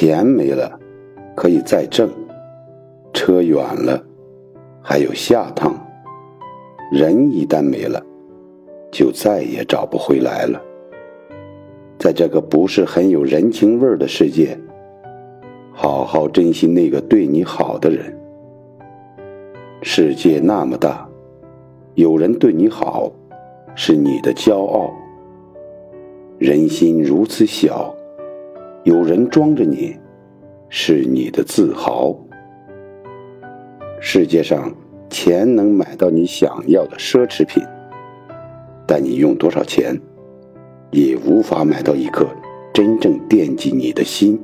钱没了，可以再挣；车远了，还有下趟；人一旦没了，就再也找不回来了。在这个不是很有人情味儿的世界，好好珍惜那个对你好的人。世界那么大，有人对你好，是你的骄傲；人心如此小，有人装着你，是你的自豪。世界上，钱能买到你想要的奢侈品，但你用多少钱，也无法买到一颗真正惦记你的心。